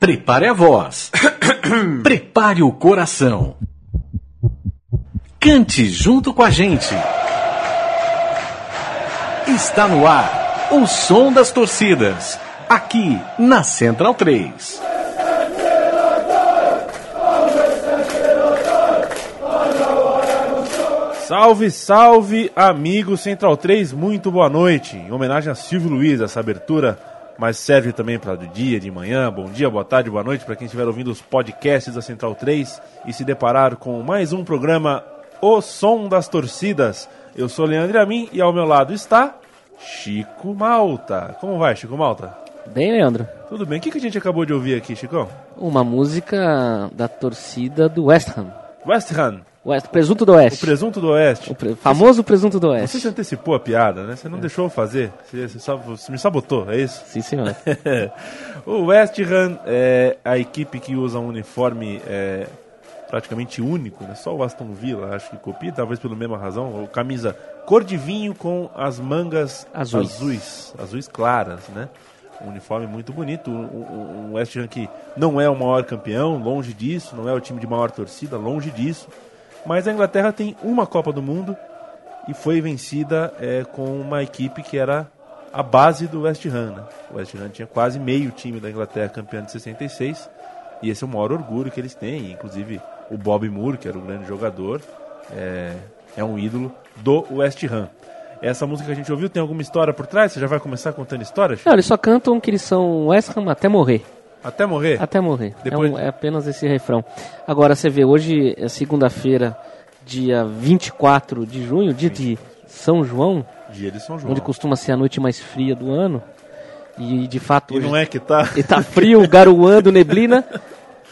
Prepare a voz. Prepare o coração. Cante junto com a gente. Está no ar o som das torcidas. Aqui na Central 3. Salve, salve, amigo Central 3, muito boa noite. Em homenagem a Silvio Luiz, essa abertura, mas serve também para de dia, de manhã, bom dia, boa tarde, boa noite para quem estiver ouvindo os podcasts da Central 3 e se deparar com mais um programa O Som das Torcidas. Eu sou Leandro Amin e ao meu lado está Chico Malta. Como vai, Chico Malta? Bem, Leandro. Tudo bem. O que, que a gente acabou de ouvir aqui, Chico? Uma música da torcida do West Ham. West Ham. West, presunto do Oeste. O presunto do Oeste. O pre famoso presunto do Oeste. Você se antecipou a piada, né? Você não é. deixou eu fazer. Você, você, você, me sabotou, é isso? Sim, senhor. o West Ham é a equipe que usa um uniforme é, praticamente único, né? Só o Aston Villa acho que copia, talvez pela mesma razão. Camisa cor de vinho com as mangas azuis, azuis, azuis claras, né? Um uniforme muito bonito. Um West Ham que não é o maior campeão, longe disso. Não é o time de maior torcida, longe disso mas a Inglaterra tem uma Copa do Mundo e foi vencida é, com uma equipe que era a base do West Ham. Né? O West Ham tinha quase meio time da Inglaterra campeão de 66 e esse é o maior orgulho que eles têm. Inclusive o Bob Moore, que era o grande jogador, é, é um ídolo do West Ham. Essa música que a gente ouviu tem alguma história por trás? Você já vai começar contando histórias? Não, eles só cantam que eles são West Ham até morrer. Até morrer? Até morrer. Depois... É, um, é apenas esse refrão. Agora, você vê, hoje é segunda-feira, dia 24 de junho, dia de São João. Dia de São João. Onde costuma ser a noite mais fria do ano. E de fato. E hoje, não é que tá. E tá frio, garoando, neblina.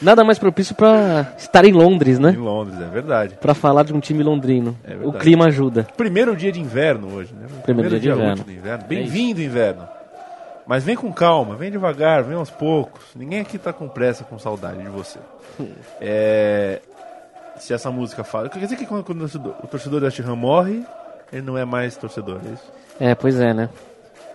Nada mais propício para estar em Londres, né? Em Londres, é verdade. Para falar de um time londrino. É o clima ajuda. Primeiro dia de inverno hoje, né? Primeiro, Primeiro dia, dia de inverno. inverno. É Bem-vindo, é inverno. Mas vem com calma, vem devagar, vem aos poucos. Ninguém aqui tá com pressa, com saudade de você. É, se essa música fala. Quer dizer que quando, quando o torcedor da West Ham morre, ele não é mais torcedor, é isso? É, pois é, né?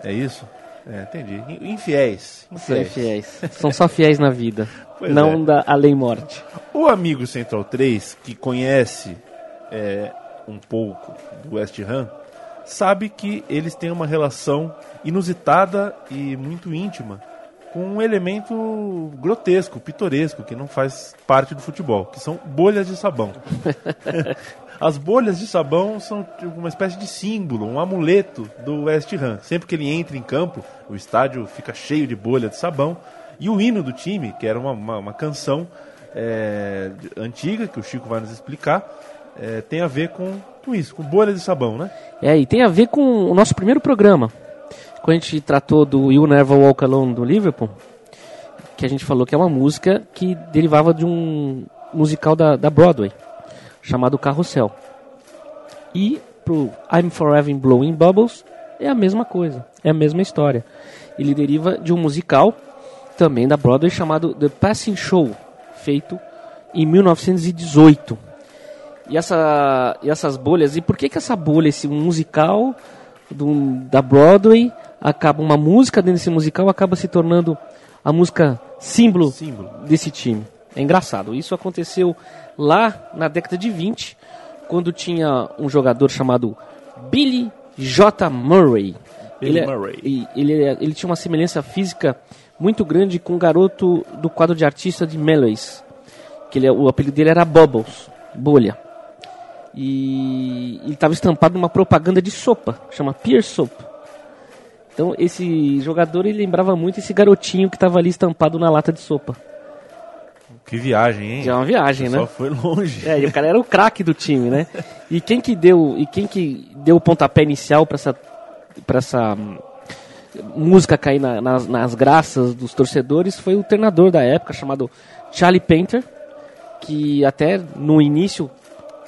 É isso? É, entendi. Infiéis. Infiéis. São infiéis. São só fiéis na vida. Pois não é. da além morte. O amigo Central 3, que conhece é, um pouco do West Ham, sabe que eles têm uma relação inusitada e muito íntima com um elemento grotesco, pitoresco, que não faz parte do futebol, que são bolhas de sabão. As bolhas de sabão são tipo uma espécie de símbolo, um amuleto do West Ham. Sempre que ele entra em campo, o estádio fica cheio de bolha de sabão. E o hino do time, que era uma, uma, uma canção é, antiga, que o Chico vai nos explicar, é, tem a ver com, com isso, com bolhas de sabão, né? É, e tem a ver com o nosso primeiro programa, quando a gente tratou do You Never Walk Alone do Liverpool, que a gente falou que é uma música que derivava de um musical da, da Broadway, chamado Carrossel. E pro I'm Forever Blowing Bubbles é a mesma coisa, é a mesma história. Ele deriva de um musical também da Broadway chamado The Passing Show, feito em 1918. E, essa, e essas bolhas, e por que, que essa bolha, esse musical do, da Broadway, acaba uma música dentro desse musical acaba se tornando a música símbolo, símbolo, desse time. É engraçado. Isso aconteceu lá na década de 20, quando tinha um jogador chamado Billy J. Murray. Billy ele, é- Murray. Ele, ele, ele, tinha uma semelhança física muito grande com o garoto do quadro de artista de Mellows. Que ele, o apelido dele era Bubbles, bolha. E ele estava estampado numa propaganda de sopa, chama Pear Soap. Então esse jogador ele lembrava muito esse garotinho que estava ali estampado na lata de sopa. Que viagem, hein? Já é uma viagem, né? Só foi longe. É, e o cara era o craque do time, né? E quem que deu, e quem que deu o pontapé inicial para essa para essa hum, música cair na, nas, nas graças dos torcedores foi o treinador da época chamado Charlie Painter, que até no início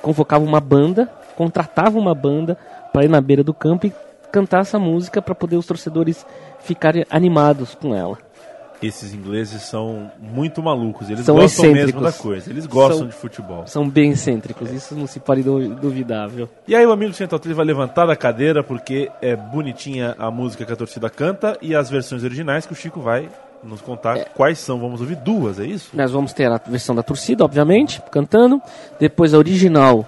convocava uma banda, contratava uma banda para ir na beira do campo e cantar essa música para poder os torcedores ficarem animados com ela. Esses ingleses são muito malucos, eles são gostam mesmo da coisa, eles gostam são, de futebol. São bem excêntricos, isso não se pode duvidar, viu? E aí o amigo Central 3 vai levantar da cadeira porque é bonitinha a música que a torcida canta e as versões originais que o Chico vai nos contar quais são. Vamos ouvir duas, é isso? Nós vamos ter a versão da torcida, obviamente, cantando. Depois a original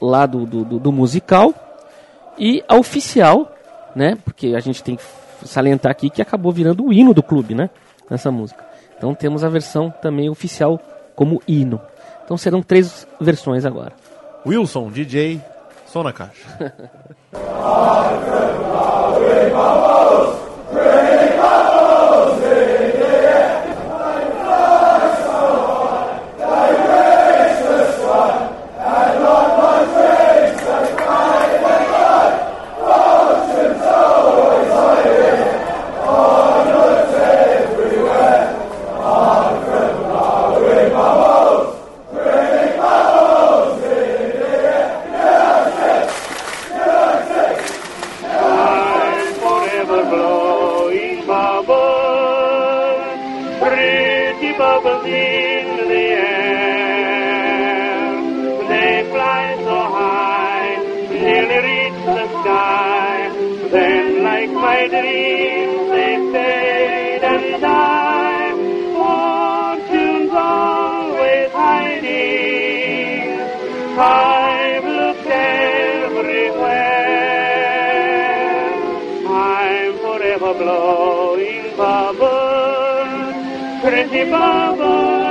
lá do, do, do- do musical. E a oficial, né? Porque a gente tem que salientar aqui que acabou virando o hino do clube, né? Nessa música. Então temos a versão também oficial como hino. Então serão três versões agora. Wilson, DJ, som na caixa. I've everywhere. I'm forever blowing bubbles, pretty bubbles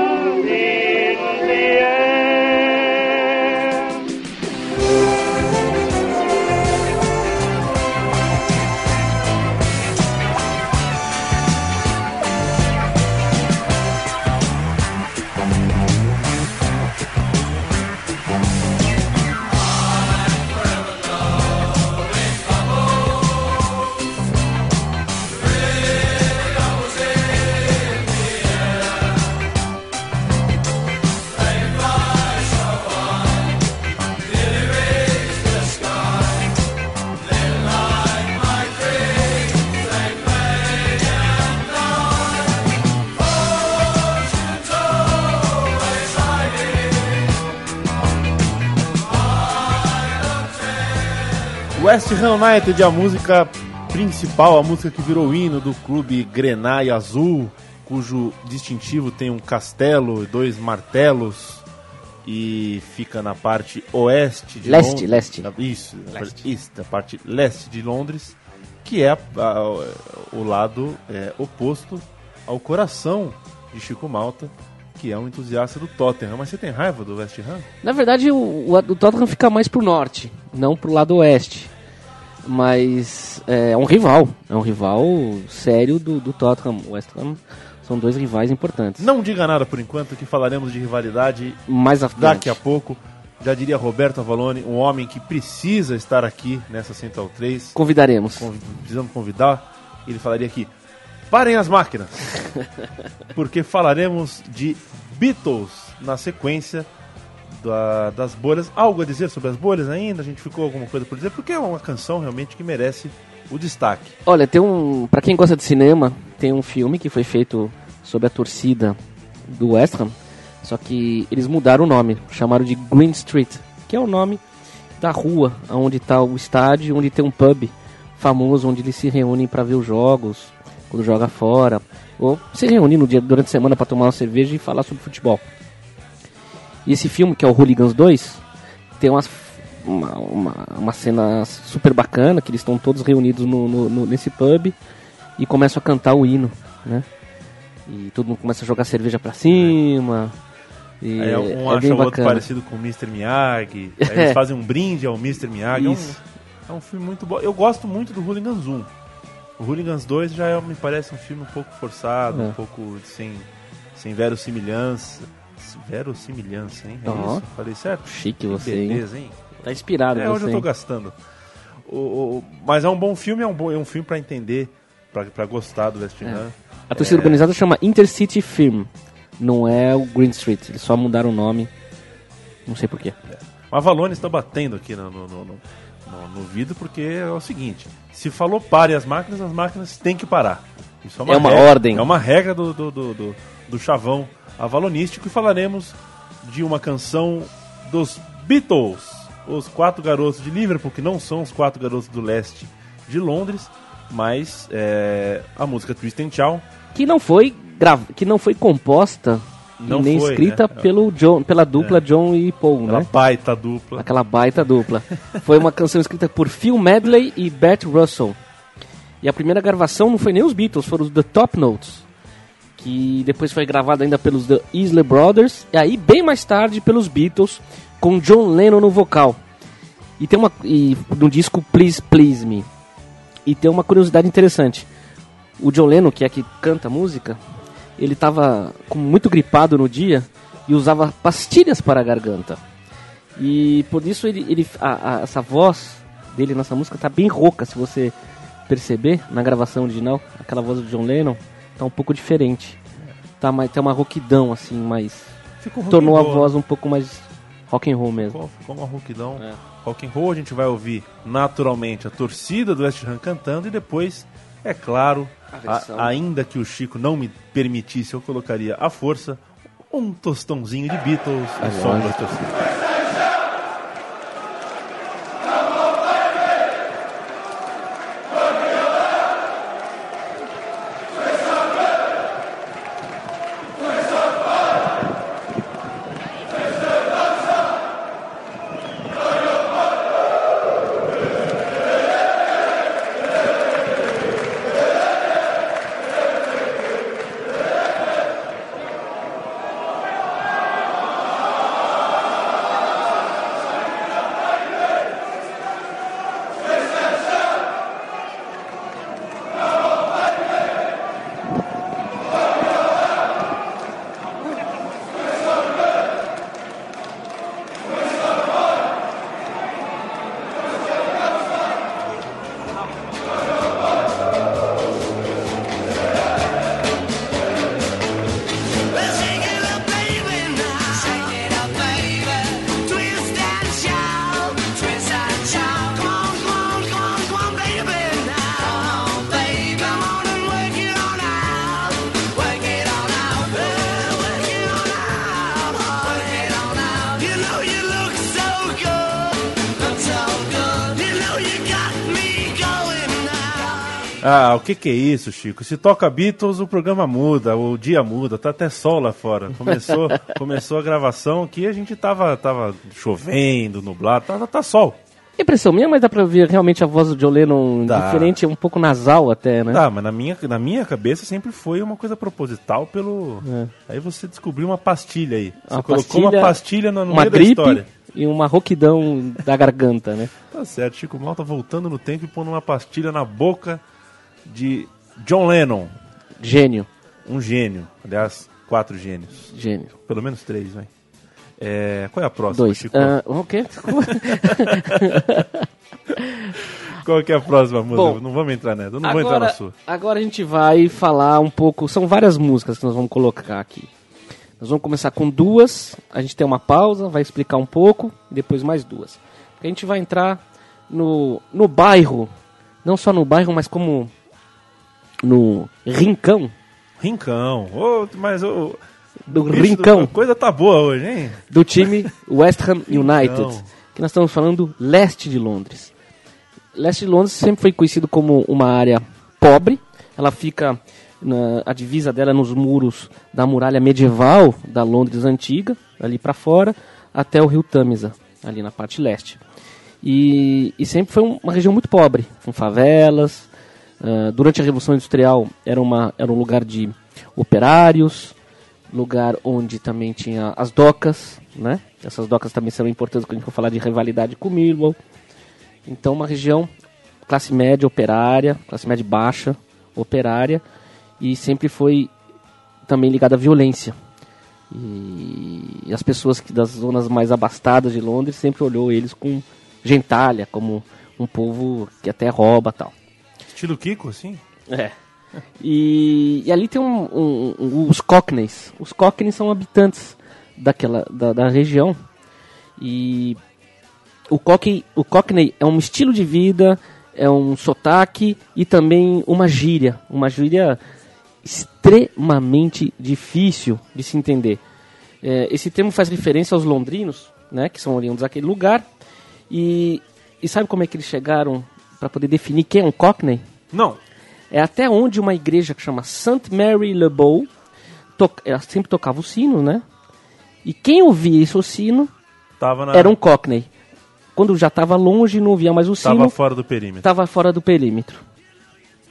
West Ham United, a música principal, a música que virou o hino do clube Grenai Azul, cujo distintivo tem um castelo e dois martelos e fica na parte oeste de Leste, Londres. leste. Na- Isso, na parte, isso, na parte leste de Londres, que é a- a- o lado é, oposto ao coração de Chico Malta, que é um entusiasta do Tottenham. Mas você tem raiva do West Ham? Na verdade, o, o, o Tottenham fica mais pro norte, não pro lado oeste. Mas é, é um rival, é um rival sério do, do Tottenham. O West Ham são dois rivais importantes. Não diga nada por enquanto, que falaremos de rivalidade Mais à frente. daqui a pouco. Já diria Roberto Avalone, um homem que precisa estar aqui nessa Central 3. Convidaremos. Conv- Precisamos convidar. Ele falaria aqui: parem as máquinas, porque falaremos de Beatles na sequência da- das bolhas. Algo a dizer sobre as bolhas ainda? A gente ficou alguma coisa por dizer? Porque é uma canção realmente que merece o destaque. Olha, tem um. Pra quem gosta de cinema, tem um filme que foi feito sobre a torcida do West Ham. Só que eles mudaram o nome, chamaram de Green Street, que é o nome da rua onde está o estádio, onde tem um pub famoso, onde eles se reúnem para ver os jogos, quando joga fora, ou se reúnem no dia, durante a semana para tomar uma cerveja e falar sobre futebol. E esse filme, que é o Hooligans 2, tem umas, uma, uma, uma cena super bacana, que eles estão todos reunidos no, no- no- nesse pub e começam a cantar o hino, né? E todo mundo começa a jogar cerveja pra cima. E Aí um é acha o outro parecido com o Mr. Miyagi. Aí É. eles fazem um brinde ao Mr. Miyagi. É um- Isso. É um, filme muito bom. Eu gosto muito do Hooligans 1. O Hooligans 2 já é- me parece um filme um pouco forçado, É. um pouco sem, sem verossimilhança. Verossimilhança, hein? É isso? Falei certo? Chique Que você, hein? beleza, hein? Tá inspirado É você. onde eu tô hein? gastando. O, o- mas é um bom filme, é um, bom, é um filme pra entender, pra, pra gostar do West Ham. A torcida organizada chama Intercity Film. Não é o Green Street. Eles só mudaram o nome. Não sei porquê. O Avalone está batendo aqui no, no, no, no- no- vidro porque é o seguinte: se falou pare as máquinas, as máquinas têm que parar. Isso É uma regra- ordem. É uma regra do, do, do, do, do chavão avalonístico e falaremos de uma canção dos Beatles, os quatro garotos de Liverpool, que não são os quatro garotos do leste de Londres, mas é, a música Twist and Shout Que não foi grava, que não foi composta Não nem foi, escrita né? pelo John, pela dupla John e Paul, Aquela né? baita dupla. Aquela baita dupla. Foi uma canção escrita por Phil Medley e Bert Russell. E a primeira gravação não foi nem os Beatles, foram os The Top Notes. Que depois foi gravada ainda pelos The Isley Brothers. E aí, bem mais tarde, pelos Beatles, com John Lennon no vocal. E tem uma. E no disco Please Please Me. E tem uma curiosidade interessante. O John Lennon, que é que canta música, ele estava muito gripado no dia e usava pastilhas para a garganta. E por isso ele, ele a- a- essa voz dele nessa música tá bem rouca, se você perceber na gravação original, aquela voz do John Lennon tá um pouco diferente. Tá mais tem uma rouquidão assim, mais Ficou tornou a roll, voz um pouco mais rock and roll mesmo. Ficou, ficou uma rouquidão. É. Rock and roll a gente vai ouvir naturalmente a torcida do West Ham cantando e depois, é claro, A a- ainda que o Chico não me permitisse, eu colocaria à força um tostãozinho de Beatles É som da torcida. Que que é isso, Chico? Se toca Beatles, o programa muda, o dia muda, tá até sol lá fora. Começou, começou a gravação aqui, a gente tava, tava chovendo, nublado, tá, tá sol. Impressão minha, mas dá pra ver realmente a voz do John Lennon Dá. diferente, um pouco nasal até, né? Tá, mas na minha, na minha cabeça sempre foi uma coisa proposital pelo. Aí você descobriu uma pastilha aí. Você É. Uma colocou uma pastilha no, no uma meio da gripe história. e uma rouquidão da garganta, né? Tá certo, Chico Mal tá voltando no tempo e pondo uma pastilha na boca de John Lennon, Gênio, um gênio. Aliás, quatro gênios. gênio. Pelo menos três, vai. É, qual é a próxima, Dois. Chico? Ah, o quê? Qual que é a próxima música? Bom, não vamos entrar nessa, eu não vou entrar na agora, sua. agora a gente vai falar um pouco. São várias músicas que nós vamos colocar aqui. Nós vamos começar com duas. A gente tem uma pausa, vai explicar um pouco, e depois mais duas. A gente vai entrar no, no bairro, não só no bairro, mas como no rincão. Rincão. Ô, mas o. Do bicho rincão. A coisa tá boa hoje, hein? do time West Ham United, que nós estamos falando leste de Londres. Leste de Londres sempre foi conhecido como uma área pobre. Ela fica na a divisa dela é nos muros da muralha medieval da Londres antiga, ali para fora, até o rio Tamisa, ali na parte leste. E, e sempre foi um- uma região muito pobre, com favelas. Ah, durante a Revolução Industrial era, uma, era um lugar de operários, lugar onde também tinha as docas, né? Essas docas também são importantes quando a gente for falar de rivalidade com Millwall. Então, uma região classe média operária, classe média baixa operária, e sempre foi também ligada à violência. E, e as pessoas que das zonas mais abastadas de Londres sempre olhou eles com gentalha, como um povo que até rouba tal. Estilo Kiko, assim? É. E, e ali tem um, um- um- os Cockneys. Os Cockneys são habitantes daquela, da, da região. E o Cockney, o Cockney é um estilo de vida, é um sotaque e também uma gíria. Uma gíria extremamente difícil de se entender. É, esse termo faz referência aos londrinos, né, que são oriundos daquele lugar. E, e sabe como é que eles chegaram para poder definir quem é um Cockney? Não. É até onde uma igreja que chama St. Mary Le Bow ela sempre tocava o sino, né? E quem ouvia isso, o sino, na. era um Cockney. Quando já estava longe, não ouvia mais o Tava sino, fora do perímetro. estava fora do perímetro.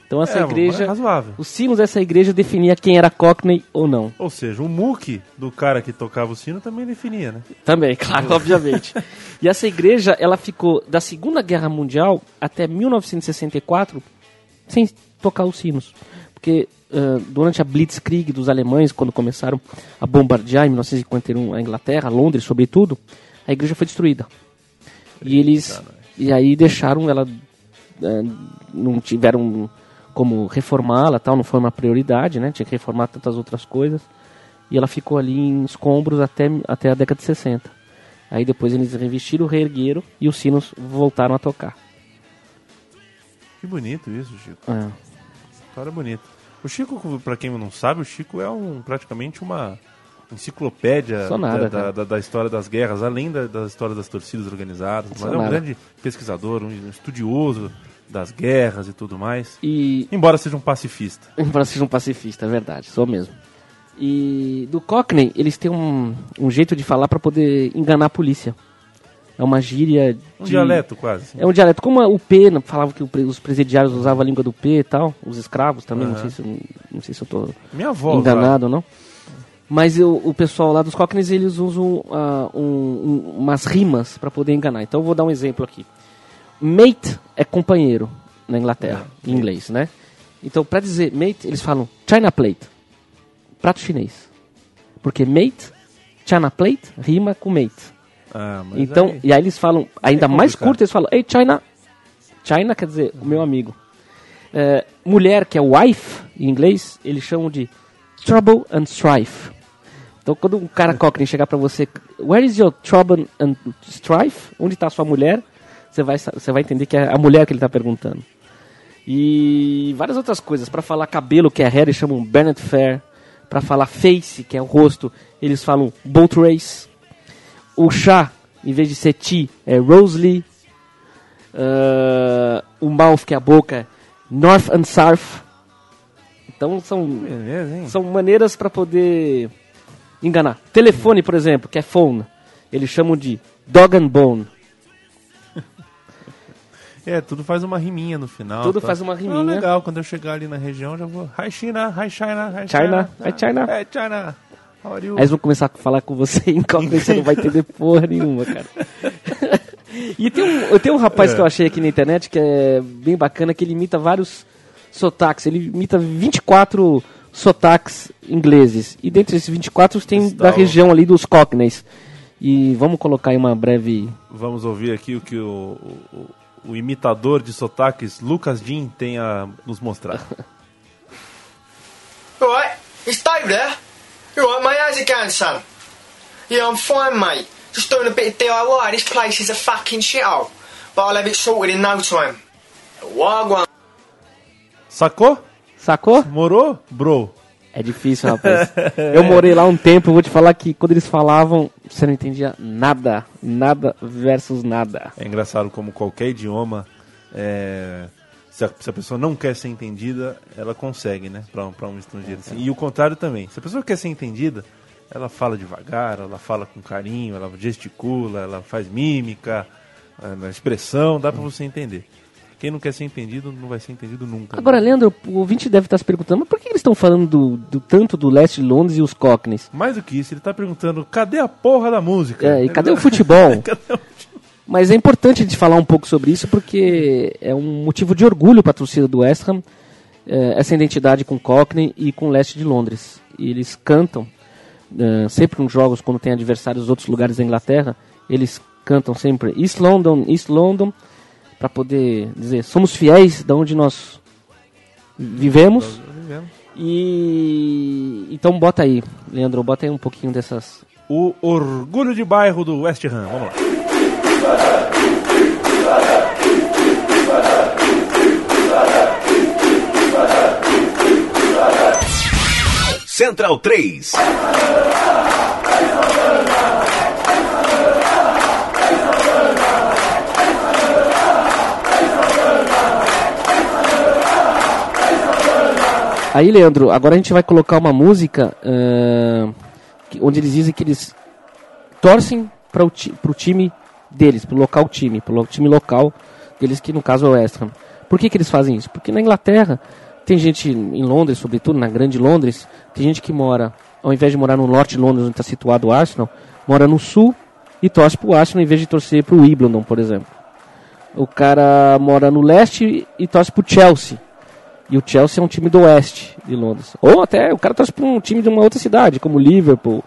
Então essa É, igreja, é razoável. os sinos dessa igreja definia quem era Cockney ou não. Ou seja, o muque do cara que tocava o sino também definia, né? Também, claro, obviamente. E essa igreja, ela ficou da Segunda Guerra Mundial até 1964 sem tocar os sinos. Porque ah, durante a Blitzkrieg dos alemães, quando começaram a bombardear em 1951 a Inglaterra, Londres sobretudo, a igreja foi destruída. E eles e aí deixaram ela ah, não tiveram como reformá-la, tal, não foi uma prioridade, né? Tinha que reformar tantas outras coisas. E ela ficou ali em escombros até, até a década de 60. Aí depois eles revestiram, reergueram e os sinos voltaram a tocar. Que bonito isso, Chico. É. História bonita. O Chico, pra quem não sabe, o Chico é um praticamente uma enciclopédia nada, da, da, da- história das guerras, além da, da história das torcidas organizadas. Mas é um grande pesquisador, um estudioso das guerras e tudo mais. E Embora seja um pacifista. embora seja um pacifista, é verdade, sou mesmo. E do Cockney, eles têm um, um jeito de falar para poder enganar a polícia. É uma gíria Um de... dialeto quase. É um dialeto. Como o P, né, falava que os presidiários usavam a língua do P e tal, os escravos também, não, sei se, eu- não sei se eu tô Minha avó. enganado ou não. Mas eu- o pessoal lá dos Cockneys, eles usam ah, um- um- umas rimas para poder enganar. Então eu vou dar um exemplo aqui. Mate é companheiro na Inglaterra, É, em inglês, né? Então para dizer mate, eles falam China plate, prato chinês. Porque mate, China plate, rima com mate. Ah, Então, aí- e aí eles falam, ainda mais complicado. curto, eles falam, hey China. China quer dizer, o meu amigo. É, mulher, que é wife, em inglês, eles chamam de trouble and strife. Então, quando um cara cockney chegar pra você, where is your trouble and strife? Onde tá a sua mulher? Você vai, você vai entender que é a mulher que ele tá perguntando. E várias outras coisas. Pra falar cabelo, que é hair, eles chamam Bernard Fair. Pra falar face, que é o rosto, eles falam boat race. O chá, em vez de ser tea, é Rosalie. Ah, o mouth, que é a boca, é North and South. Então são, Beleza, são maneiras para poder enganar. Telefone, por exemplo, que é phone, eles chamam de dog and bone. É, tudo faz uma riminha no final. Tudo tá? faz uma Não, riminha. legal, quando eu chegar ali na região, já vou. Hi China, hi China, hi China, China. hi China. Hi China. How are you? Aí eles vão começar a falar com você em cockney, você não vai entender porra nenhuma, cara. e tem um, eu tenho um rapaz É. que eu achei aqui na internet que é bem bacana, que ele imita vários sotaques. Ele imita 24 sotaques ingleses. E dentre esses 24 tem Está da o- região ali dos cockneys. E vamos colocar aí uma breve... Vamos ouvir aqui o que o, o, o imitador de sotaques Lucas Jean tem a nos mostrar. Alright, it's Dave there. You alright, mate? How's it going, son? Yeah, I'm fine, mate. Just doing a bit of DIY. This place is a fucking shithole. But I'll have it sorted in no time. Wagwan. Sacou? Sacou? Morou? Bro. É difícil, rapaz. Eu morei lá um tempo, vou te falar que quando eles falavam, você não entendia nada. Nada versus nada. É engraçado como qualquer idioma, é, se, a, se a pessoa não quer ser entendida, ela consegue, né? Pra, pra um estrangeiro. assim. E o contrário também. Se a pessoa quer ser entendida, ela fala devagar, ela fala com carinho, ela gesticula, ela faz mímica, é, na expressão, dá pra você entender. Quem não quer ser entendido, não vai ser entendido nunca. Agora, Leandro, o ouvinte deve estar se perguntando, mas por que eles estão falando do, do tanto do leste de Londres e os Cockneys? Mais do que isso, ele tá perguntando, cadê a porra da música? É, e cadê o futebol? Cadê o futebol? Mas é importante a gente falar um pouco sobre isso porque é um motivo de orgulho para a torcida do West Ham eh, essa identidade com Cockney e com o leste de Londres. E eles cantam eh, sempre nos jogos quando tem adversários dos outros lugares da Inglaterra, eles cantam sempre East London, East London, para poder dizer somos fiéis da onde nós vivemos. E então bota aí, Leandro, bota aí um pouquinho dessas O orgulho de bairro do West Ham, vamos lá. Central 3. Aí, Leandro, agora a gente vai colocar uma música que- onde eles dizem que eles torcem para o ti, time deles, pro local time, pro time local deles, que no caso é o West Ham. Por que, que eles fazem isso? Porque na Inglaterra tem gente, em Londres, sobretudo, na grande Londres, tem gente que mora, ao invés de morar no norte de Londres, onde está situado o Arsenal, mora no sul e torce pro Arsenal em vez de torcer pro Wimbledon, por exemplo. O cara mora no leste e torce pro Chelsea. E o Chelsea é um time do oeste de Londres. Ou até o cara torce para um time de uma outra cidade, como Liverpool,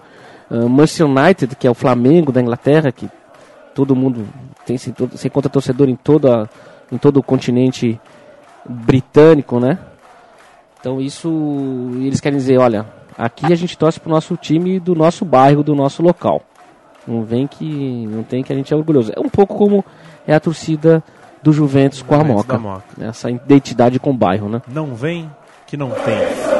uh, Manchester United, que é o Flamengo da Inglaterra, que todo mundo tem se, todo, se encontra torcedor em, toda, em todo o continente britânico, né? Então isso eles querem dizer, olha, aqui a gente torce pro nosso time do nosso bairro, do nosso local. Não vem que não tem que a gente é orgulhoso. É um pouco como é a torcida do Juventus com a Moca. Moca. Essa identidade com o bairro, né? Não vem que não tem.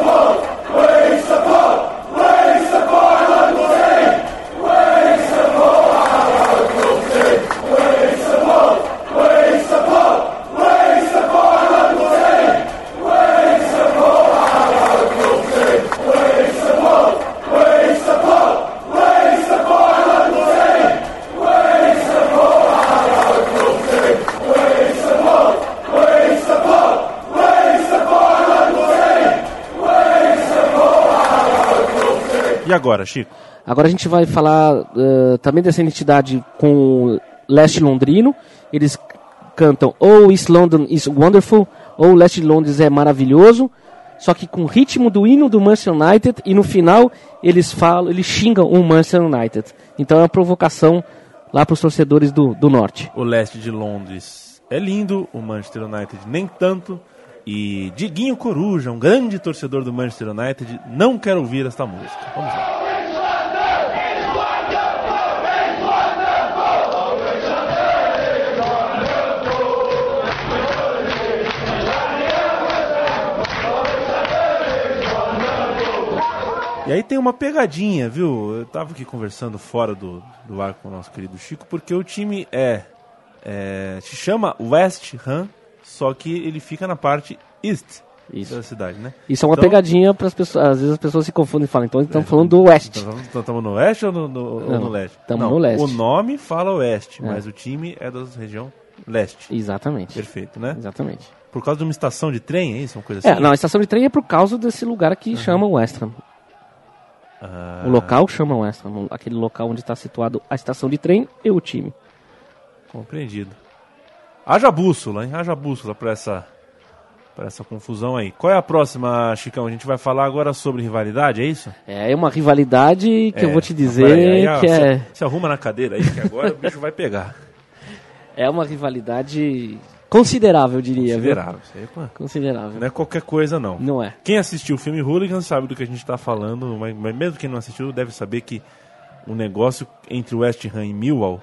Agora, Chico? Agora a gente vai falar eh, também dessa identidade com o leste londrino. Eles cantam ou East London is wonderful, ou Leste Londres é maravilhoso, só que com o ritmo do hino do Manchester United e no final eles falam, eles xingam o Manchester United. Então é uma provocação lá para os torcedores do, do norte. O leste de Londres é lindo, o Manchester United nem tanto. E Diguinho Coruja, um grande torcedor do Manchester United, não quer ouvir esta música. Vamos lá. E aí tem uma pegadinha, viu? Eu tava aqui conversando fora do, do ar com o nosso querido Chico, porque o time é, é se chama West Ham, só que ele fica na parte east Isso. da cidade, né? Isso é uma Então- pegadinha para as pessoas. Às vezes as pessoas se confundem e falam, então estão falando do oeste. Então estamos no oeste ou no, no- ou Não, no leste? tamo Não, no leste. O nome fala oeste, É. mas o time é da região leste. Exatamente. Perfeito, né? Exatamente. Por causa de uma estação de trem, é isso? Uma coisa assim? É, não, a estação de trem é por causa desse lugar que chama West Ham. Ah, O local chama West Ham, aquele local onde está situado a estação de trem e o time. Compreendido. Haja bússola, hein? Haja bússola pra essa, pra essa confusão aí. Qual é a próxima, Chicão? A gente vai falar agora sobre rivalidade, é isso? É uma rivalidade que eu É, vou te dizer aí, ó, que se, é, Se arruma na cadeira aí, que agora o bicho vai pegar. é uma rivalidade considerável, eu diria. viu? Considerável. Aí, pô, Considerável. não é qualquer coisa, não. Não é. Quem assistiu o filme Hooligan sabe do que a gente está falando, mas, mas mesmo quem não assistiu deve saber que o negócio entre West Ham e Millwall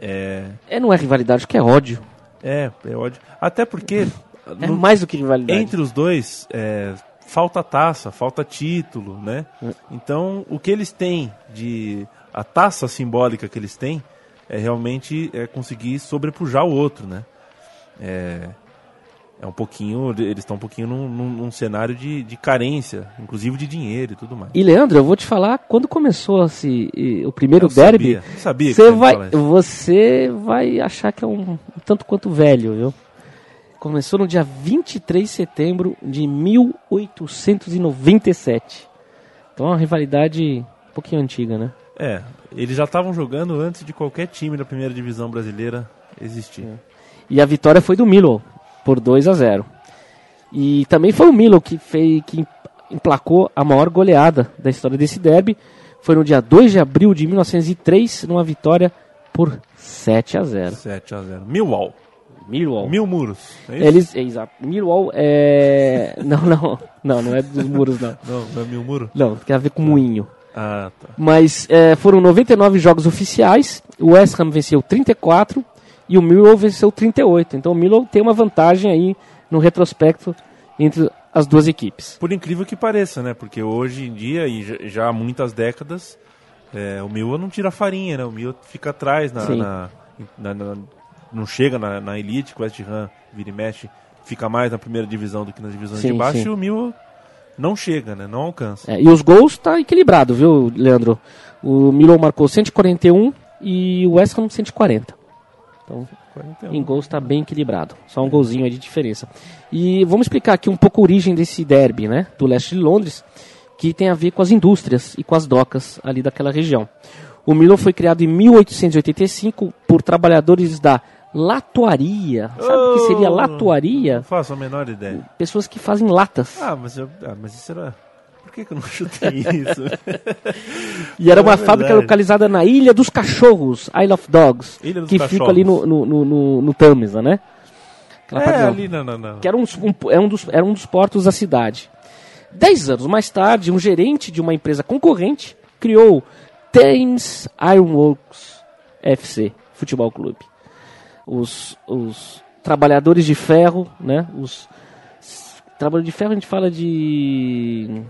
é, É, não é rivalidade, que é ódio. É, é ódio. Até porque É no- mais do que rivalidade. entre os dois é, falta taça, falta título, né? É. Então o que eles têm de a taça simbólica que eles têm é realmente é conseguir sobrepujar o outro, né? É, é um pouquinho, eles estão um pouquinho num, num- cenário de, de carência, inclusive de dinheiro e tudo mais. E Leandro, eu vou te falar, quando começou e- o primeiro Eu derby, sabia, sabia você vai, você vai achar que é um, um tanto quanto velho, viu? Começou no dia 23 de setembro de 1897. Então é uma rivalidade um pouquinho antiga, né? É, eles já estavam jogando antes de qualquer time da primeira divisão brasileira existir. E a vitória foi do Milo por 2 a 0. E também foi o Milo que fez que emplacou a maior goleada da história desse derby. Foi no dia 2 de abril de 1903, numa vitória por 7 a 0. 7 a 0. Millwall. Millwall. Mil muros. É isso? Eles, é, exato. Millwall é não, não, não, não é dos muros não. Não, não é mil muro? Não, tem a ver com moinho. Ah, tá. Mas é, foram 99 jogos oficiais. O West Ham venceu 34 e o Millwall venceu 38. Então o Millwall tem uma vantagem aí no retrospecto entre as duas equipes. Por incrível que pareça, né? Porque hoje em dia, e já- há muitas décadas, é, o Millwall não tira farinha, né? O Millwall fica atrás, na, na- na- na- não chega na, na elite, o West Ham vira e mexe, fica mais na primeira divisão do que nas divisões Sim, de baixo, sim. e o Millwall não chega, né? Não alcança. É, e os gols tá equilibrado, viu, Leandro? O Milan marcou 141 e o West Ham 140. Então, 41. em gols está bem equilibrado. Só um golzinho aí de diferença. E vamos explicar aqui um pouco a origem desse derby, né? Do leste de Londres, que tem a ver com as indústrias e com as docas ali daquela região. O Milan foi criado em 1885 por trabalhadores da latuaria. Sabe o que seria Oh! latuaria? Não faço a menor ideia. Pessoas que fazem latas. Ah, mas, eu, ah, mas isso era. Por que, que eu não chutei isso? E era É uma verdade. fábrica localizada na Ilha dos Cachorros, Isle of Dogs, Ilha dos que fica ali no, no, no, no, no Tâmisa, né? Aquela é, ali não, não, não. que era um, um- é um dos, era um dos portos da cidade. Dez anos mais tarde, um gerente de uma empresa concorrente criou Thames Ironworks FC, futebol clube. Os, os trabalhadores de ferro, né? Os trabalhadores de ferro a gente fala de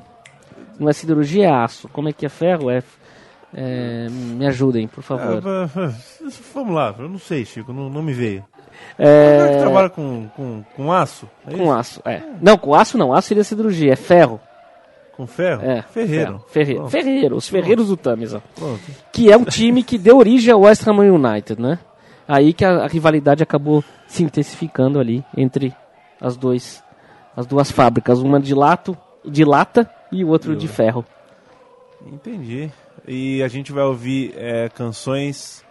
não é siderurgia, é aço. Como é que é ferro? É, é, me ajudem, por favor. va- vamos lá, eu não sei, Chico, não, não me veio. É, Agora que trabalha com, com, com aço? é com isso? aço, é. Não, com aço não. Aço seria siderurgia, é ferro. Com ferro? É, Ferreiro. Ferreiro. Pronto, Ferreiro, os Ferreiros do Tamisa. pronto. Que é um time que deu origem ao West Ham United, né? Aí que a, a rivalidade acabou se intensificando ali entre as, dois, as duas fábricas, uma de lato, de lata e o outro de ferro. Entendi. E a gente vai ouvir é, canções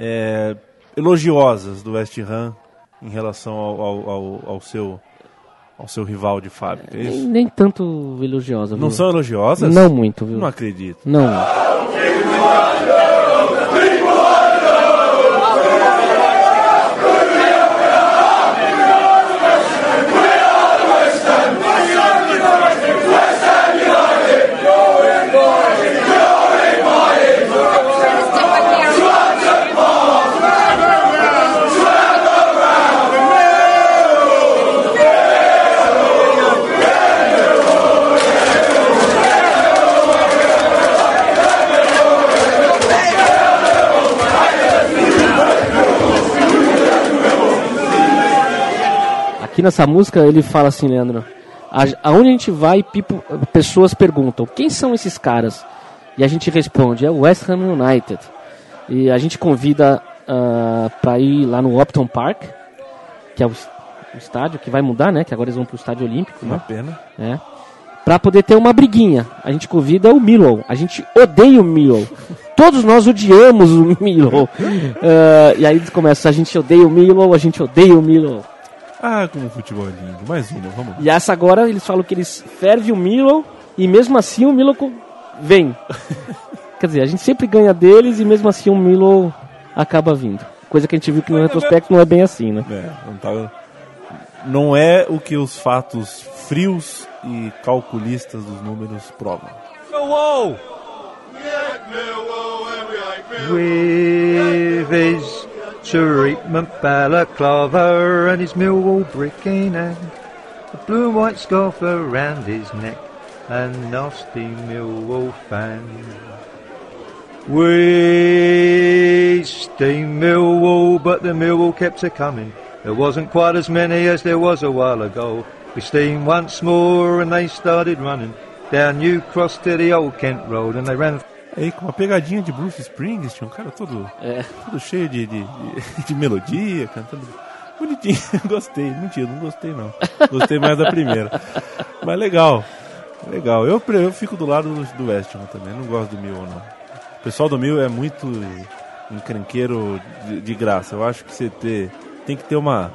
é, elogiosas do West Ham em relação ao, ao, ao- ao seu, ao seu rival de fábrica, é Nem, isso? nem tanto elogiosa, viu? Não são elogiosas? Não muito, viu? Não acredito. Não. Nessa música ele fala assim, Leandro. Aonde a gente vai, people- pessoas perguntam, quem são esses caras? E a gente responde, é o West Ham United. E a gente convida ah, para ir lá no Upton Park, que é o, es- o estádio que vai mudar, né? Que agora eles vão pro estádio olímpico, Uma né? pena. É. Pra poder ter uma briguinha. A gente convida o Millwall. A gente odeia o Millwall. Todos nós odiamos o Millwall. Ah, e aí eles começam, a gente odeia o Millwall, a gente odeia o Millwall. Ah, como o futebol é lindo. Mais uma, vamos lá. E essa agora eles falam que eles fervem o Millwall e mesmo assim o co- vem. Quer dizer, a gente sempre ganha deles e mesmo assim o Millwall acaba vindo. Coisa que a gente viu que no retrospecto não é bem assim, né? É, não, tá- não é o que os fatos frios e calculistas dos números provam. with his treatment balaclava and his Millwall brick in hand, a blue and white scarf around his neck, and nasty Millwall fan. We steam Millwall, but the Millwall kept a coming. There wasn't quite as many as there was a while ago. We steamed once more, and they started running down New Cross to the old Kent Road, and they ran Aí com uma pegadinha de Bruce Springsteen, um cara todo, É. todo cheio de, de, de- de melodia, cantando bonitinho. Gostei, mentira, não gostei não. Gostei mais da primeira. Mas legal, legal. Eu, eu fico do lado do, do West Ham também, não gosto do Mil não. O pessoal do Mil é muito encrenqueiro de, de graça. Eu acho que você ter, tem que ter uma...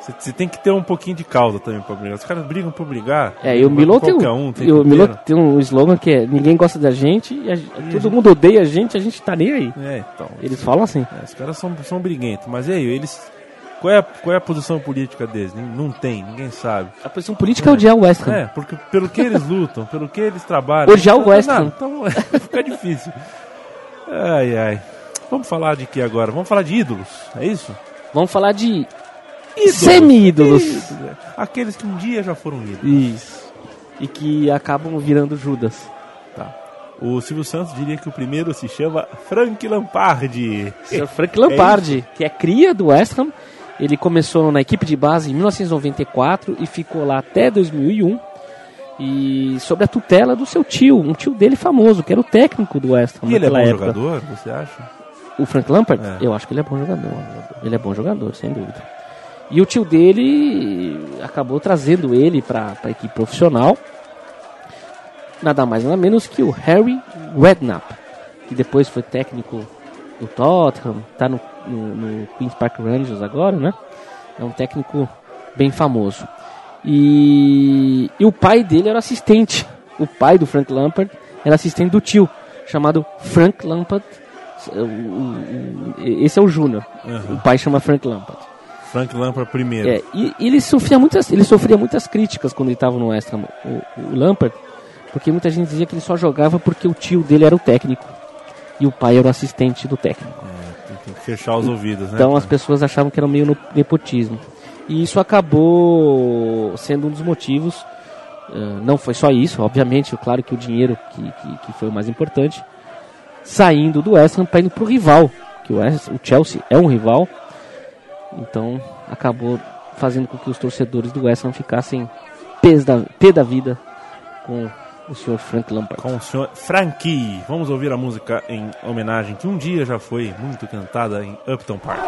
Você, tem que ter um pouquinho de causa também pra brigar. Os caras brigam por brigar. É, e o Milo tem, um, um, tem e o Milo tem um slogan que é ninguém gosta da gente e a todo mundo odeia a gente, a gente tá nem aí. É, então. Eles falam assim. É, os caras são, são briguentos, mas e aí, eles. Qual é, a, qual é a posição política deles? Não tem, ninguém sabe. A posição política é odiar o West Ham. É, porque pelo que eles lutam, pelo que eles trabalham. Odiar o não West Ham. Então fica difícil. Ai, ai. Vamos falar de que agora? Vamos falar de ídolos, é isso? Vamos falar de Ídolos. semi-ídolos. Isso, é. Aqueles que um dia já foram ídolos. Isso. E que acabam virando Judas. Tá. O Silvio Santos diria que o primeiro se chama Frank Lampard. Sr. Frank Lampard, que é cria do West Ham. Ele começou na equipe de base em 1994 e ficou lá até 2001. E sobre a tutela do seu tio, um tio dele famoso, que era o técnico do West Ham E ele é bom época. jogador, você acha? O Frank Lampard? É. Eu acho que ele é bom jogador. Ele é bom jogador, sem dúvida. E o tio dele acabou trazendo ele para a equipe profissional. Nada mais nada menos que o Harry Redknapp, que depois foi técnico do Tottenham, tá no, no, no Queen's Park Rangers agora, né? É um técnico bem famoso. E, e o pai dele era assistente. O pai do Frank Lampard era assistente do tio, chamado Frank Lampard. O- Esse é o Júnior. O pai chama Frank Lampard. Frank Lampard primeiro. É, e, e ele sofria muitas, ele sofria muitas críticas quando ele estava no West Ham, o, o Lampard, porque muita gente dizia que ele só jogava porque o tio dele era o técnico e o pai era o assistente do técnico. Tem, tem que fechar os ouvidos, né? Então as pessoas achavam que era meio nepotismo. E isso acabou sendo um dos motivos. eh, não foi só isso, obviamente, claro que o dinheiro que, que, que foi o mais importante. Saindo do West Ham para indo para o rival, que o, West, o Chelsea é um rival. Então acabou fazendo com que os torcedores do West Ham ficassem pés da, pé da vida com o senhor Frank Lampard. Com o senhor Frankie. Vamos ouvir a música em homenagem que um dia já foi muito cantada em Upton Park.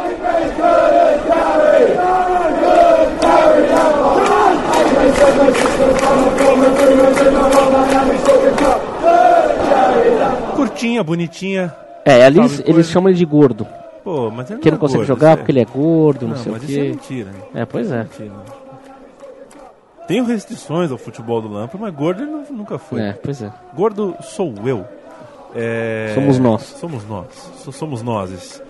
Curtinha, bonitinha. É, ali eles, eles chamam ele de gordo. Pô, mas ele Que ele é não consegue gordo, jogar é- porque ele é gordo, não, Não, sei o mas isso é quê. mentira. né? É, pois é. Mentira. Tem restrições ao futebol do Lampa, mas gordo ele nu- nunca foi. É, pois é. Gordo sou eu. É, Somos nós. Somos nós. So- Somos nozes.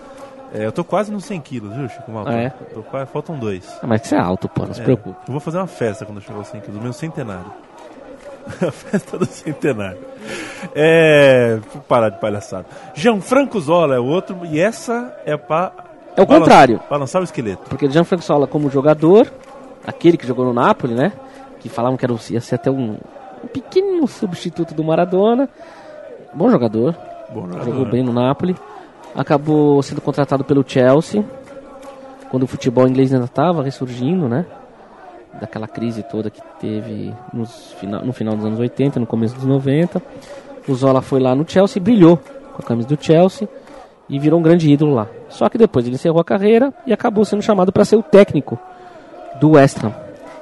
É, eu tô quase nos 100 quilos, viu, Chico Malta? Ah, é? Quase, faltam dois. Ah, mas que você é alto, pô, não se É, preocupe. Eu vou fazer uma festa quando eu chegar aos 100 quilos, meu centenário. A festa do centenário. É. Parar de palhaçada. Gianfranco Zola é o outro, e essa é pra. É o contrário. Balançar o esqueleto. Porque Gianfranco Sola como jogador, aquele que jogou no Napoli, né? Que falavam que era, ia ser até um, um pequeno substituto do Maradona. Bom jogador, Bom jogador, jogou né? bem no Napoli. Acabou sendo contratado pelo Chelsea, quando o futebol inglês ainda estava ressurgindo, né? Daquela crise toda que teve nos no final dos anos 80, no começo dos 90. O Zola foi lá no Chelsea, brilhou com a camisa do Chelsea e virou um grande ídolo lá. Só que depois ele encerrou a carreira e acabou sendo chamado para ser o técnico do West Ham.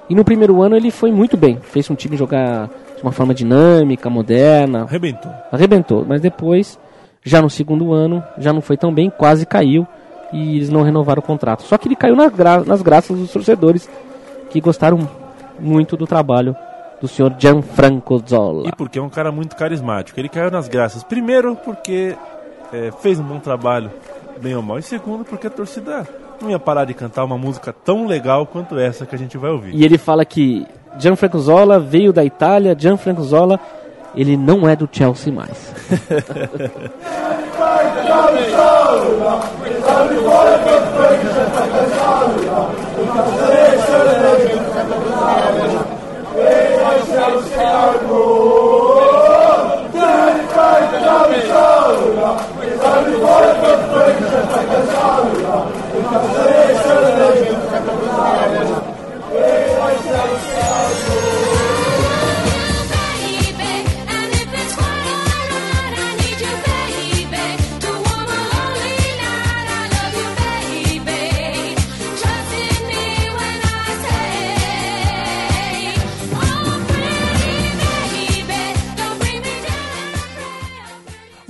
E no primeiro ano ele foi muito bem, fez um time jogar de uma forma dinâmica, moderna, Arrebentou. arrebentou, mas depois, já no segundo ano, já não foi tão bem, quase caiu e eles não renovaram o contrato. Só que ele caiu na gra- nas graças dos torcedores que gostaram muito do trabalho do senhor Gianfranco Zola. E porque é um cara muito carismático. Ele caiu nas graças. Primeiro, porque é, fez um bom trabalho, bem ou mal. E segundo, porque a torcida não ia parar de cantar uma música tão legal quanto essa que a gente vai ouvir. E ele fala que Gianfranco Zola veio da Itália, Gianfranco Zola, ele não é do Chelsea mais. Deixa-me, deixa-me, deixa-me, deixa-me, deixa-me,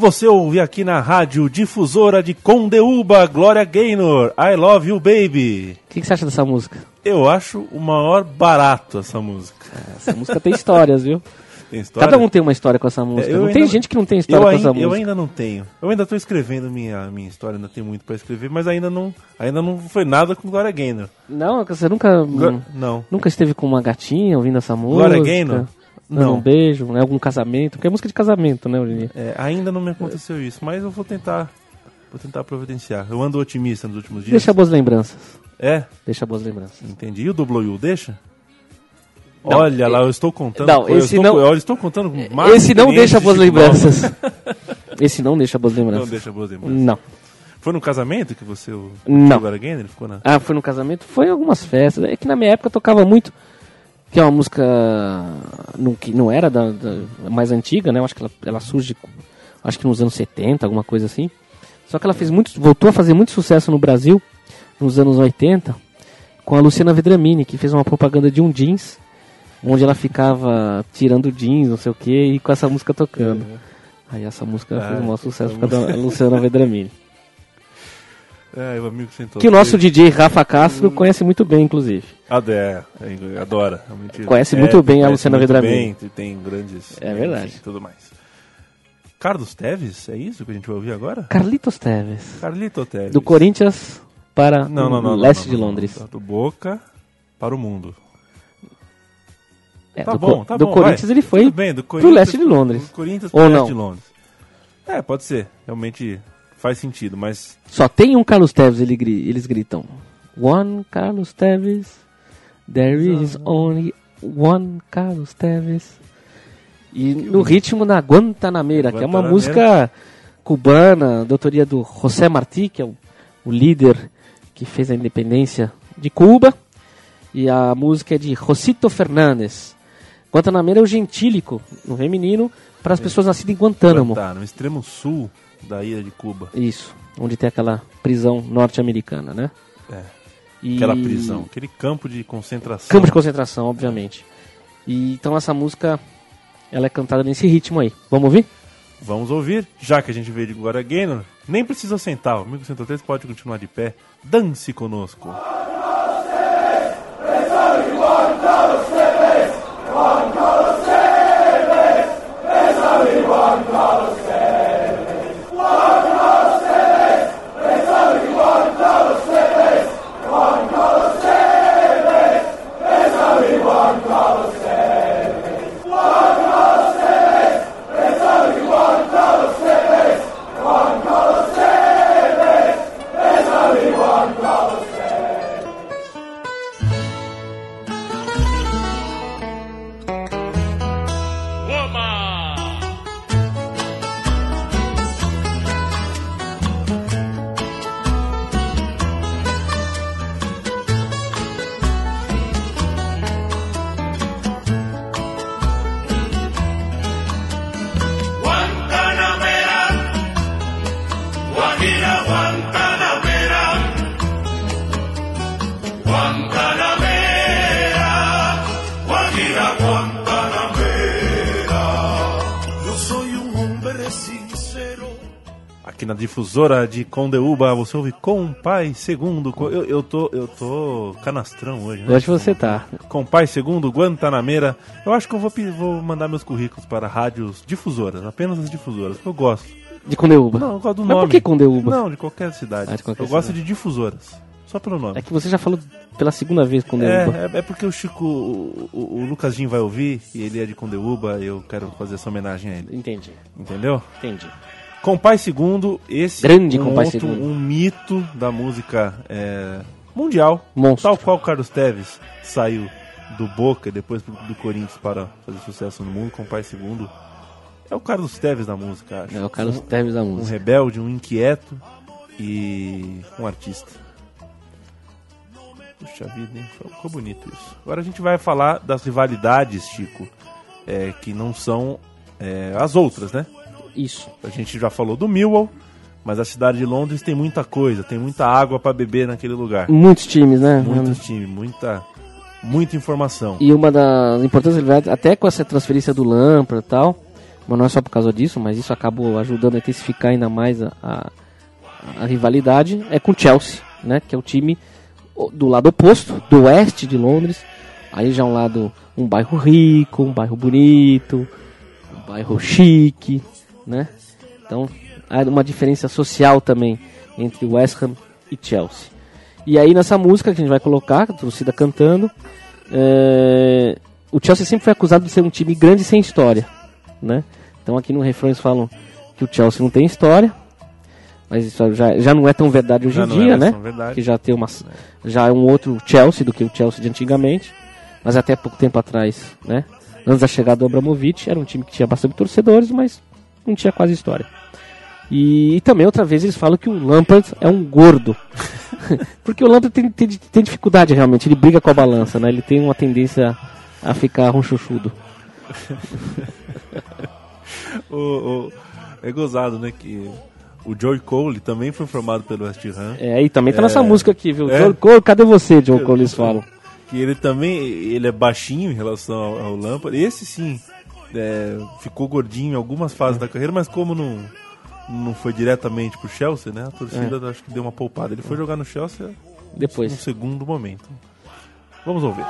Você ouve aqui na rádio difusora de Condeúba, Glória Gaynor, I Love You Baby. O que, que você acha dessa música? Eu acho o maior barato essa música. Essa música tem histórias, viu? Tem história? Cada um tem uma história com essa música. É, eu não tem gente que não tem história eu com essa Eu música. ainda não tenho. Eu ainda estou escrevendo minha, minha história, ainda tem muito para escrever, mas ainda não, ainda não foi nada com Glória Gaynor. Não, você nunca. Glo- hum, Não. Nunca esteve com uma gatinha ouvindo essa música? Glória Gaynor? Não. um beijo, né? Algum casamento? Porque é música de casamento, né, hoje dia. É, ainda não me aconteceu isso, mas eu vou tentar, vou tentar providenciar. Eu ando otimista nos últimos dias. Deixa boas lembranças. É, Deixa boas lembranças. entendi. E o You deixa? Não, Olha lá, e- eu estou contando. Não, com- eu, esse estou, não- eu estou contando com mais Esse não deixa de boas lembranças. Esse não deixa boas lembranças. Não deixa boas lembranças. Não. Foi no casamento que você o Não. ficou na Ah, foi no casamento? Foi em algumas festas. É que na minha época eu tocava muito que é uma música não, que não era da, da- mais antiga, né? Eu acho que ela, ela surge, acho que nos anos 70, alguma coisa assim. Só que ela fez muito, voltou a fazer muito sucesso no Brasil nos anos 80 com a Luciana Vedramini, que fez uma propaganda de um jeans, onde ela ficava tirando jeans, não sei o que, e com essa música tocando. Aí essa música Ah, fez um maior sucesso com a da Luciana Vedramini. É, o amigo sentou. Que o nosso DJ Rafa Castro conhece muito bem, inclusive. Adé, é, adora. realmente. Conhece muito bem a conhece Luciana muito Vedramini. Tem grandes. É verdade. enfim, tudo mais. Carlos Teves, é isso que a gente vai ouvir agora? Carlitos Teves, Carlito Teves. do Corinthians para Não, não, não. o leste de Londres. Do Boca para o mundo. É, Tá do, bom, tá do bom. Corinthians vai. ele foi Tudo bem, do pro Corinthians leste de Londres. Do Corinthians Ou pro leste não? de Londres. É, pode ser. Realmente faz sentido, mas Só tem um Carlos Teves, ele eles gritam. One Carlos Teves, there is only one Carlos Teves. E no ritmo da Guantanameira, que é uma música cubana, da autoria do José Martí, que é o, o líder que fez a independência de Cuba. E a música é de Rosito Fernandes. Guantanameira é o gentílico, no feminino, para as pessoas nascidas em Guantánamo. tá no extremo sul da ilha de Cuba. Isso, onde tem aquela prisão norte-americana, né? É. E- Aquela prisão, aquele campo de concentração. Campo de concentração, obviamente. E então essa música ela é cantada nesse ritmo aí. Vamos ouvir? Vamos ouvir, já que a gente veio de Guaragueno, nem precisa sentar, o amigo 103 pode continuar de pé. Dance conosco. Difusora de Condeúba, você ouve com pai segundo. Eu, eu, tô, eu tô canastrão hoje, né? Hoje você tá. Com pai segundo, Guantanameira. Eu acho que eu vou, vou mandar meus currículos para rádios difusoras, apenas as difusoras, que eu gosto. De Condeúba. Não, eu gosto do Mas nome. por que Condeúba? Não, de qualquer cidade. Ah, de qualquer eu gosto cidade. de difusoras. Só pelo nome. É que você já falou pela segunda vez Condeúba. É, é, é porque o Chico, o, o, o Lucas Jim vai ouvir e ele é de Condeúba e eu quero fazer essa homenagem a ele. Entendi, Entendeu? entendi. Compai Segundo, esse Grande um Compai outro- Segundo. um mito da música é, mundial. Monstro. Tal qual Carlos Teves saiu do Boca e depois do Corinthians para fazer sucesso no mundo, Compai Segundo é o Carlos Teves da música, acho. É o Carlos um, Teves da um música. rebelde, um inquieto e um artista. Puxa vida, hein? Ficou bonito isso. Agora a gente vai falar das rivalidades, Chico, é, que não são é, as outras, né? Isso. A gente já falou do Millwall, mas a cidade de Londres tem muita coisa, tem muita água para beber naquele lugar. Muitos times, né? Muitos times, muita, muita informação. E uma das importantes rivalidades, até com essa transferência do Lampard e tal, mas não é só por causa disso, mas isso acabou ajudando a intensificar ainda mais a, a, a rivalidade, é com o Chelsea, né? Que é o time do lado oposto, do oeste de Londres. Aí já um lado, um bairro rico, um bairro bonito, um bairro chique, né? Então, há uma diferença social também entre West Ham e Chelsea. E aí nessa música que a gente vai colocar, a torcida cantando, é, o Chelsea sempre foi acusado de ser um time grande sem história, né? Então aqui no refrão eles falam que o Chelsea não tem história, mas isso já, já não é tão verdade hoje Já em não dia, é né? verdade. Que já tem uma, já é um outro Chelsea do que o Chelsea de antigamente, mas até pouco tempo atrás, né? Antes da chegada do Abramovich, era um time que tinha bastante torcedores, mas não tinha quase história. E, e também outra vez eles falam que o Lampard é um gordo. Porque o Lampard tem, tem, tem dificuldade realmente, ele briga com a balança, né? Ele tem uma tendência a ficar ronchuchudo. O, o- é gozado, né? Que o Joey Cole também foi formado pelo West Ham. É, e também tá nessa É. música aqui, viu? É? Joe Cole, cadê você, Joe Cole? Eles falam. Que ele também ele é baixinho em relação ao, ao Lampard. Esse sim é, ficou gordinho em algumas fases da carreira, mas como não, não foi diretamente pro Chelsea, né? A torcida acho que deu uma poupada. Ele foi jogar no Chelsea Depois. segundo momento. Vamos ouvir.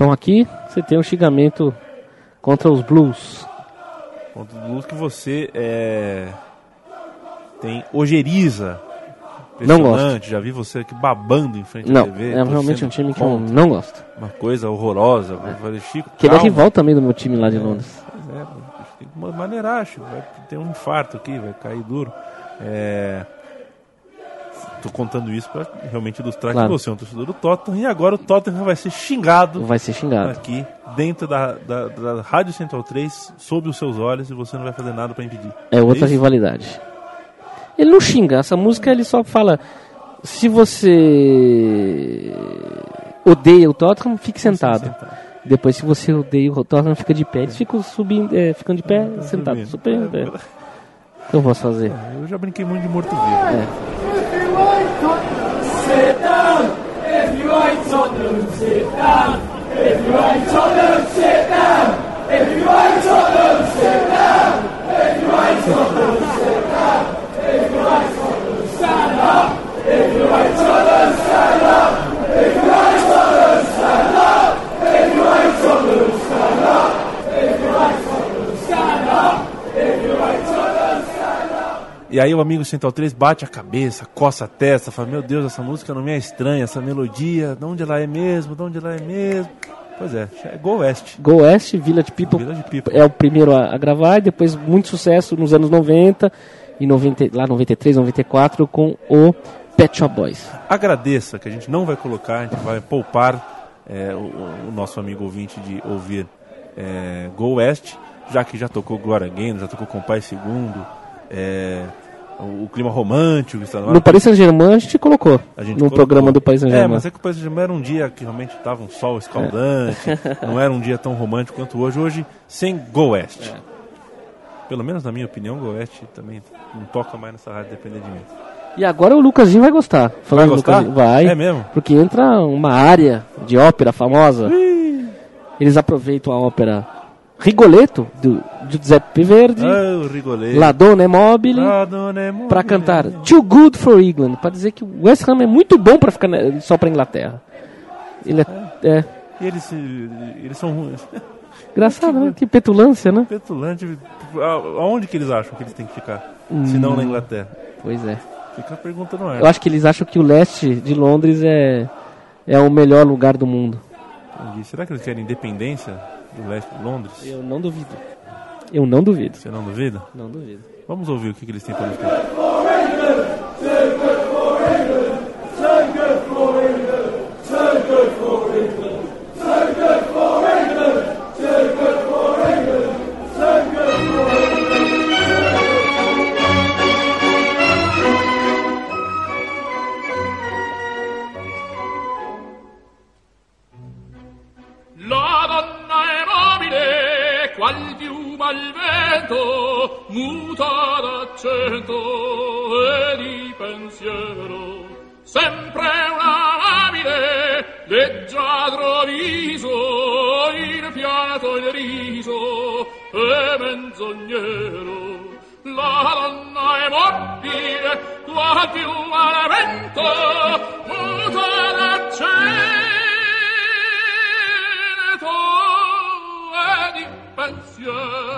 Então aqui você tem um xingamento contra os Blues. Contra o Blues que você é, tem ojeriza. Não gosto. Já vi você aqui babando em frente Não, à TV. é realmente um time que eu não gosto. Uma coisa horrorosa. Eu falei, Chico, Que ele é rival também do meu time lá de Londres. Pois é, tem que maneirar, acho. Vai ter um infarto aqui, vai cair duro. É... Tô contando isso pra realmente ilustrar Claro. que você é um torcedor do Tottenham e agora o Tottenham vai ser xingado Vai ser xingado. aqui dentro da, da, da Rádio Central 3, sob os seus olhos e você não vai fazer nada pra impedir. É outra isso? rivalidade. Ele não xinga, essa música ele só fala: se você odeia o Tottenham, fique sentado. sentado. Depois, se você odeia o Tottenham, fica de pé. Eles ficam subindo, é, ficando de pé, Tá sentado. subindo. Super. O que eu posso fazer? Eu já brinquei muito de morto-vivo. Sit down if you ain't Tottenham. Sit down if you ain't Tottenham. Sit down if you ain't Tottenham. Sit down if you ain't Tottenham. Sit down if you hate Tottenham. Stand up. E aí o amigo Central 3 bate a cabeça, coça a testa, fala, meu Deus, essa música não me é estranha, essa melodia, de onde ela é mesmo, de onde ela é mesmo. Pois é, é Go West. Go West, Village People Village People. é o primeiro a, a gravar, e depois muito sucesso nos anos 90 e 90, lá 93, 94 com o Pet Shop Boys. Agradeça, que a gente não vai colocar, a gente vai poupar é, o, o nosso amigo ouvinte de ouvir é, Go West, já que já tocou Glória Gaynor, já tocou Compai Segundo, é, o, o clima romântico que está no ar. No Paris Saint-Germain a gente colocou, A gente no colocou. programa do Paris É, Saint-Germain. mas é que o Paris Saint-Germain era um dia que realmente estava um sol escaldante, não era um dia tão romântico quanto hoje. Hoje, sem Go West. É. Pelo menos na minha opinião, Go West também não toca mais nessa rádio, depender de mim. E agora o Lucasinho vai gostar. Falando do gostar? Vai. É mesmo? Porque entra uma área de ópera famosa. Eles aproveitam a ópera Rigoletto, do, do Giuseppe Verdi, Ah, o Rigolê. La Donna è Mobile, dona é pra mobile. cantar Too Good for England, pra dizer que o West Ham é muito bom pra ficar na- só pra Inglaterra. Ele é, é E eles, eles são ruins. engraçado, né? Que petulância, né? Petulante. Aonde que eles acham que eles têm que ficar? Se não na Inglaterra. Pois é. Fica a pergunta no ar. Eu acho que eles acham que o leste de Londres é, é o melhor lugar do mundo. Entendi. Será que eles querem independência do leste de Londres? Eu não duvido. Eu não duvido. Você não duvida? Não duvido. Vamos ouvir o que, que eles têm para nos contar. Vento, muta d'accento e di pensiero. Sempre una amabile, leggiadro viso, il fiato il riso e menzognero. La donna è mobile, qual piuma al vento, muta d'accento e di pensiero.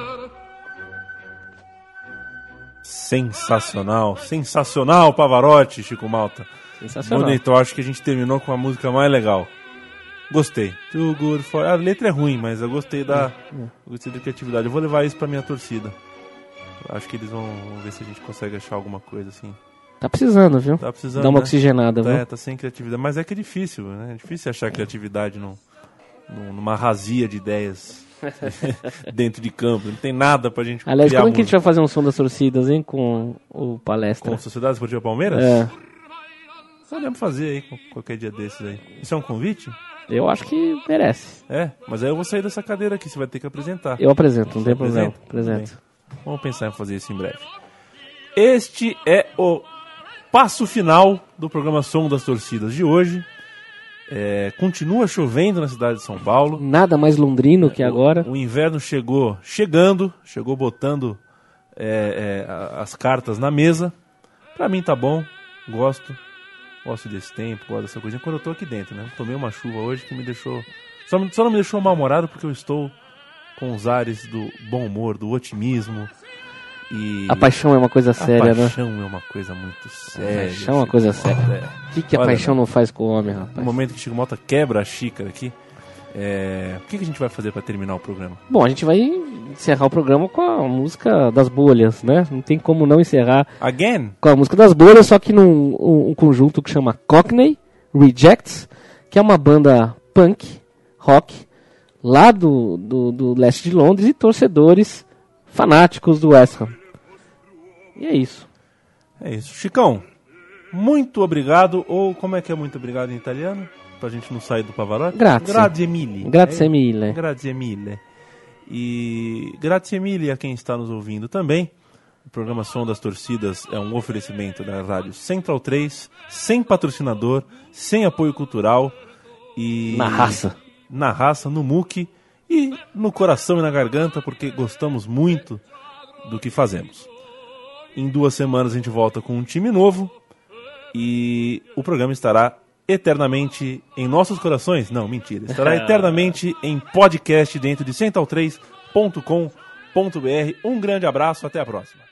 Sensacional, sensacional, Pavarotti, Chico Malta. Sensacional. Bonito, acho que a gente terminou com a música mais legal. Gostei. Too good for... A letra é ruim, mas eu gostei da, eu gostei da criatividade. Eu vou levar isso pra minha torcida. Acho que eles vão ver se a gente consegue achar alguma coisa assim. Tá precisando, viu? Tá precisando. Dá uma né? oxigenada, viu? É, tá sem criatividade. Mas é que é difícil, né? É difícil achar criatividade num, num- numa razia de ideias dentro de campo. Não tem nada pra gente Aliás, como é que a gente vai fazer um som das torcidas, hein, com o palestra? Com a Sociedade Esportiva Palmeiras? É, Podemos fazer aí, com- qualquer dia desses aí. Isso é um convite? eu acho que merece. É, mas aí eu vou sair dessa cadeira aqui, você vai ter que apresentar. Eu apresento, não tem problema. Apresento. Vamos pensar em fazer isso em breve. Este é o passo final do programa Som das Torcidas de hoje. É, continua chovendo na cidade de São Paulo. Nada mais londrino que agora. O inverno chegou chegando, chegou botando é, é, as cartas na mesa. Pra mim tá bom, gosto. Gosto desse tempo, gosto dessa coisinha. Quando eu tô aqui dentro, né? Tomei uma chuva hoje que me deixou. Só, só não me deixou mal-humorado porque eu estou com os ares do bom humor, do otimismo. E A paixão é uma coisa a séria, né? paixão é uma coisa muito séria. paixão é uma coisa séria. É. O que, que a Olha, paixão não faz com o homem, No rapaz? momento que Chico Mota quebra a xícara aqui, é, o que, que a gente vai fazer pra terminar o programa? Bom, a gente vai encerrar o programa com a música das bolhas, né? Não tem como não encerrar Again? com a música das bolhas, só que num um, um conjunto que chama Cockney Rejects, que é uma banda punk, rock, lá do, do, do leste de Londres e torcedores fanáticos do West Ham. E é isso. É isso. Chicão, muito obrigado, ou como é que é muito obrigado em italiano? Pra gente não sair do Pavarotti? Grazie. Grazie mille. Grazie É? mille. Grazie mille. E grazie mille a quem está nos ouvindo também. O programa Som das Torcidas é um oferecimento da Rádio Central 3, sem patrocinador, sem apoio cultural e Na raça. na raça, no muque e no coração e na garganta, porque gostamos muito do que fazemos. Em duas semanas a gente volta com um time novo e o programa estará eternamente em nossos corações. Não, mentira. Estará eternamente em podcast dentro de central3.com.br. Um grande abraço, até a próxima.